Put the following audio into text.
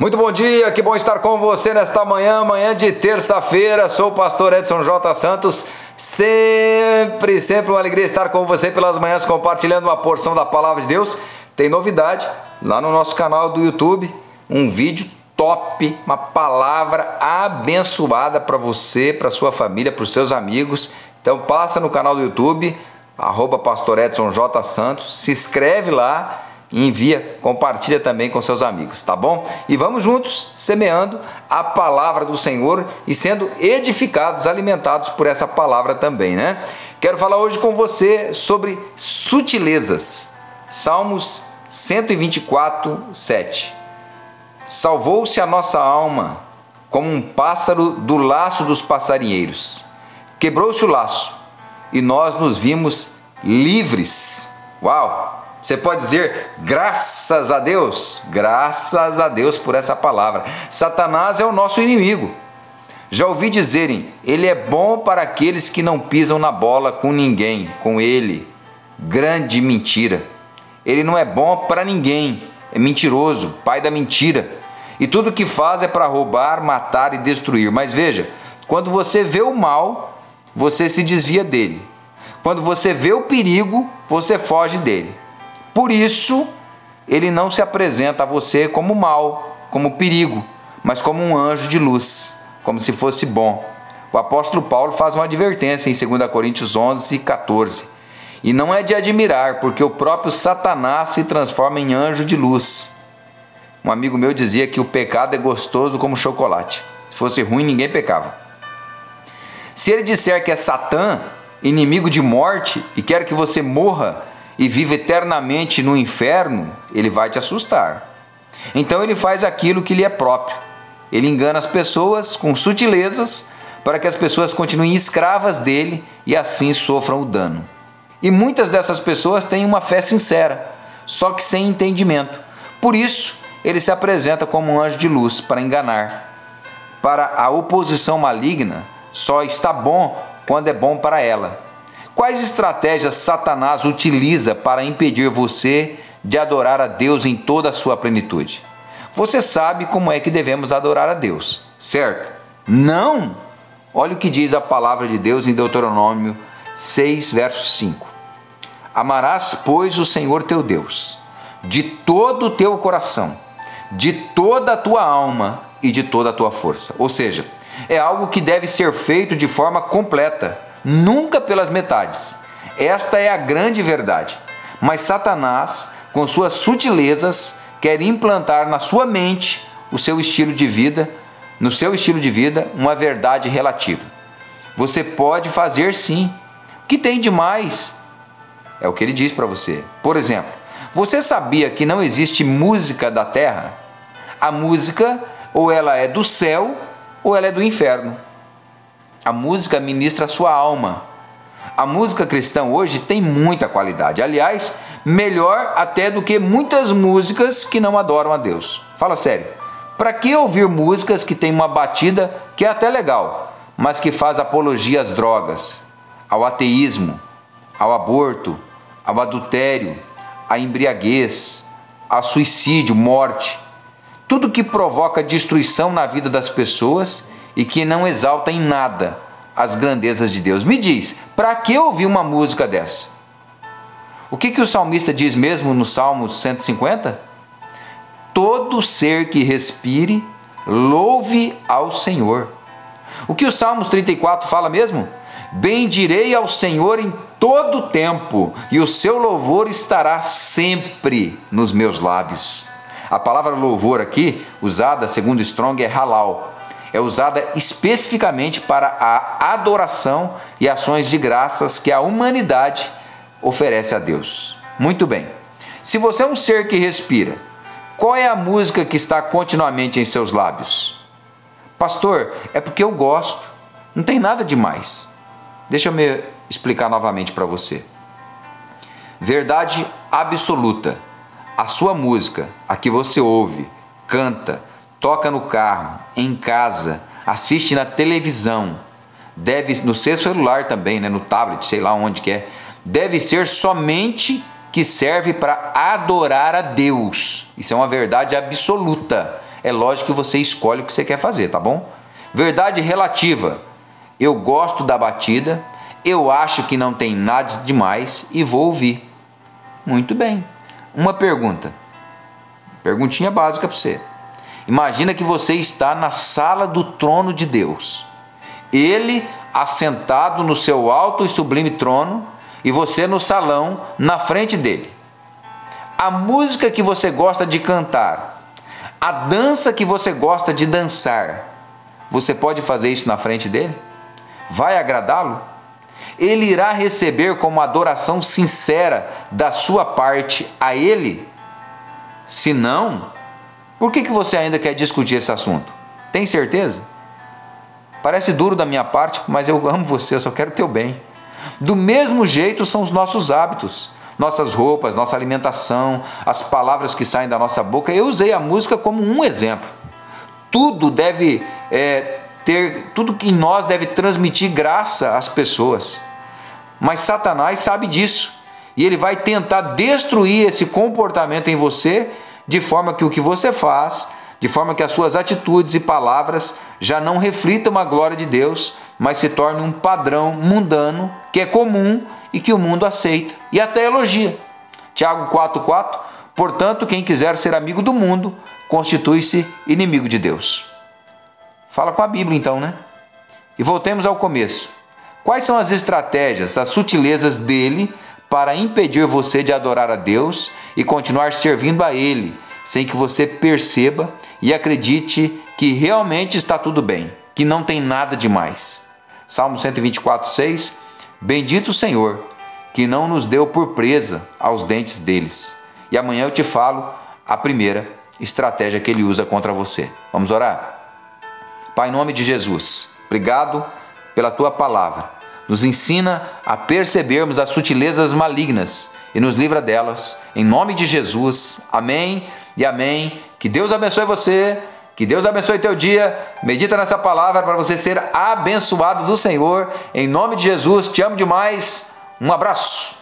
Muito bom dia, que bom estar com você nesta manhã, manhã de terça-feira. Sou o pastor Edson J. Santos. Sempre, sempre uma alegria estar com você pelas manhãs compartilhando uma porção da palavra de Deus. Tem novidade lá no nosso canal do YouTube, um vídeo top, uma palavra abençoada para você, para sua família, para os seus amigos. Então passa no canal do YouTube, arroba pastor Edson J. Santos, se inscreve lá e envia, compartilha também com seus amigos, tá bom? E vamos juntos semeando a palavra do Senhor e sendo edificados, alimentados por essa palavra também, né? Quero falar hoje com você sobre sutilezas. Salmos 124, 7. Salvou-se a nossa alma como um pássaro do laço dos passarinheiros. Quebrou-se o laço e nós nos vimos livres. Uau! Você pode dizer graças a Deus, graças a Deus por essa palavra. Satanás é o nosso inimigo. Já ouvi dizerem, ele é bom para aqueles que não pisam na bola com ninguém, com ele. Grande mentira. Ele não é bom para ninguém, é mentiroso, pai da mentira. E tudo que faz é para roubar, matar e destruir. Mas veja, quando você vê o mal, você se desvia dele. Quando você vê o perigo, você foge dele. Por isso, ele não se apresenta a você como mal, como perigo, mas como um anjo de luz, como se fosse bom. O apóstolo Paulo faz uma advertência em 2 Coríntios 11 e 14. E não é de admirar, porque o próprio Satanás se transforma em anjo de luz. Um amigo meu dizia que o pecado é gostoso como chocolate. Se fosse ruim, ninguém pecava. Se ele disser que é Satã, inimigo de morte, e quer que você morra, e vive eternamente no inferno, ele vai te assustar. Então ele faz aquilo que lhe é próprio. Ele engana as pessoas com sutilezas para que as pessoas continuem escravas dele e assim sofram o dano. E muitas dessas pessoas têm uma fé sincera, só que sem entendimento. Por isso, ele se apresenta como um anjo de luz para enganar. Para a oposição maligna, só está bom quando é bom para ela. Quais estratégias Satanás utiliza para impedir você de adorar a Deus em toda a sua plenitude? Você sabe como é que devemos adorar a Deus, certo? Não! Olha o que diz a palavra de Deus em Deuteronômio 6, verso 5. Amarás, pois, o Senhor teu Deus, de todo o teu coração, de toda a tua alma e de toda a tua força. Ou seja, é algo que deve ser feito de forma completa nunca pelas metades. Esta é a grande verdade. Mas Satanás, com suas sutilezas, quer implantar na sua mente o seu estilo de vida, no seu estilo de vida, uma verdade relativa. Você pode fazer sim. O que tem de mais? É o que ele diz para você. Por exemplo, você sabia que não existe música da terra? A música ou ela é do céu ou ela é do inferno. A música ministra a sua alma. A música cristã hoje tem muita qualidade. Aliás, melhor até do que muitas músicas que não adoram a Deus. Fala sério. Para que ouvir músicas que têm uma batida que é até legal, mas que faz apologia às drogas, ao ateísmo, ao aborto, ao adultério, à embriaguez, ao suicídio, morte, tudo que provoca destruição na vida das pessoas e que não exalta em nada as grandezas de Deus. Me diz, para que ouvir uma música dessa? O que, que o salmista diz mesmo no Salmo 150? Todo ser que respire, louve ao Senhor. O que o Salmos 34 fala mesmo? Bendirei ao Senhor em todo o tempo, e o seu louvor estará sempre nos meus lábios. A palavra louvor aqui, usada segundo Strong, é halal, é usada especificamente para a adoração e ações de graças que a humanidade oferece a Deus. Muito bem. Se você é um ser que respira, qual é a música que está continuamente em seus lábios? Pastor, é porque eu gosto. Não tem nada demais. Deixa eu me explicar novamente para você. Verdade absoluta. A sua música, a que você ouve, canta, toca no carro, em casa, assiste na televisão, deve no seu celular também, né, no tablet, sei lá onde que é, deve ser somente que serve para adorar a Deus. Isso é uma verdade absoluta. é lógico que você escolhe o que você quer fazer, tá bom? Verdade relativa. Eu gosto da batida, eu acho que não tem nada demais e vou ouvir. Muito bem. Uma pergunta. Perguntinha básica para você. Imagina que você está na sala do trono de Deus. Ele assentado no seu alto e sublime trono e você no salão na frente dele. A música que você gosta de cantar, a dança que você gosta de dançar, você pode fazer isso na frente dele? Vai agradá-lo? Ele irá receber como adoração sincera da sua parte a ele? Se não, por que, que você ainda quer discutir esse assunto? Tem certeza? Parece duro da minha parte, mas eu amo você, eu só quero teu bem. Do mesmo jeito são os nossos hábitos, nossas roupas, nossa alimentação, as palavras que saem da nossa boca. Eu usei a música como um exemplo. Tudo deve é, ter, tudo que em nós deve transmitir graça às pessoas. Mas Satanás sabe disso e ele vai tentar destruir esse comportamento em você, de forma que o que você faz de forma que as suas atitudes e palavras já não reflitam a glória de Deus, mas se tornem um padrão mundano que é comum e que o mundo aceita e até elogia. Tiago 4,4: Portanto, quem quiser ser amigo do mundo, constitui-se inimigo de Deus. Fala com a Bíblia então, né? E voltemos ao começo. Quais são as estratégias, as sutilezas dele para impedir você de adorar a Deus e continuar servindo a Ele? sem que você perceba e acredite que realmente está tudo bem, que não tem nada demais. Salmo 124, 6 Bendito o Senhor, que não nos deu por presa aos dentes deles. E amanhã eu te falo a primeira estratégia que ele usa contra você. Vamos orar? Pai, em nome de Jesus, obrigado pela tua palavra. Nos ensina a percebermos as sutilezas malignas e nos livra delas. Em nome de Jesus. Amém e amém. Que Deus abençoe você. Que Deus abençoe teu dia. Medita nessa palavra para você ser abençoado do Senhor. Em nome de Jesus, te amo demais. Um abraço.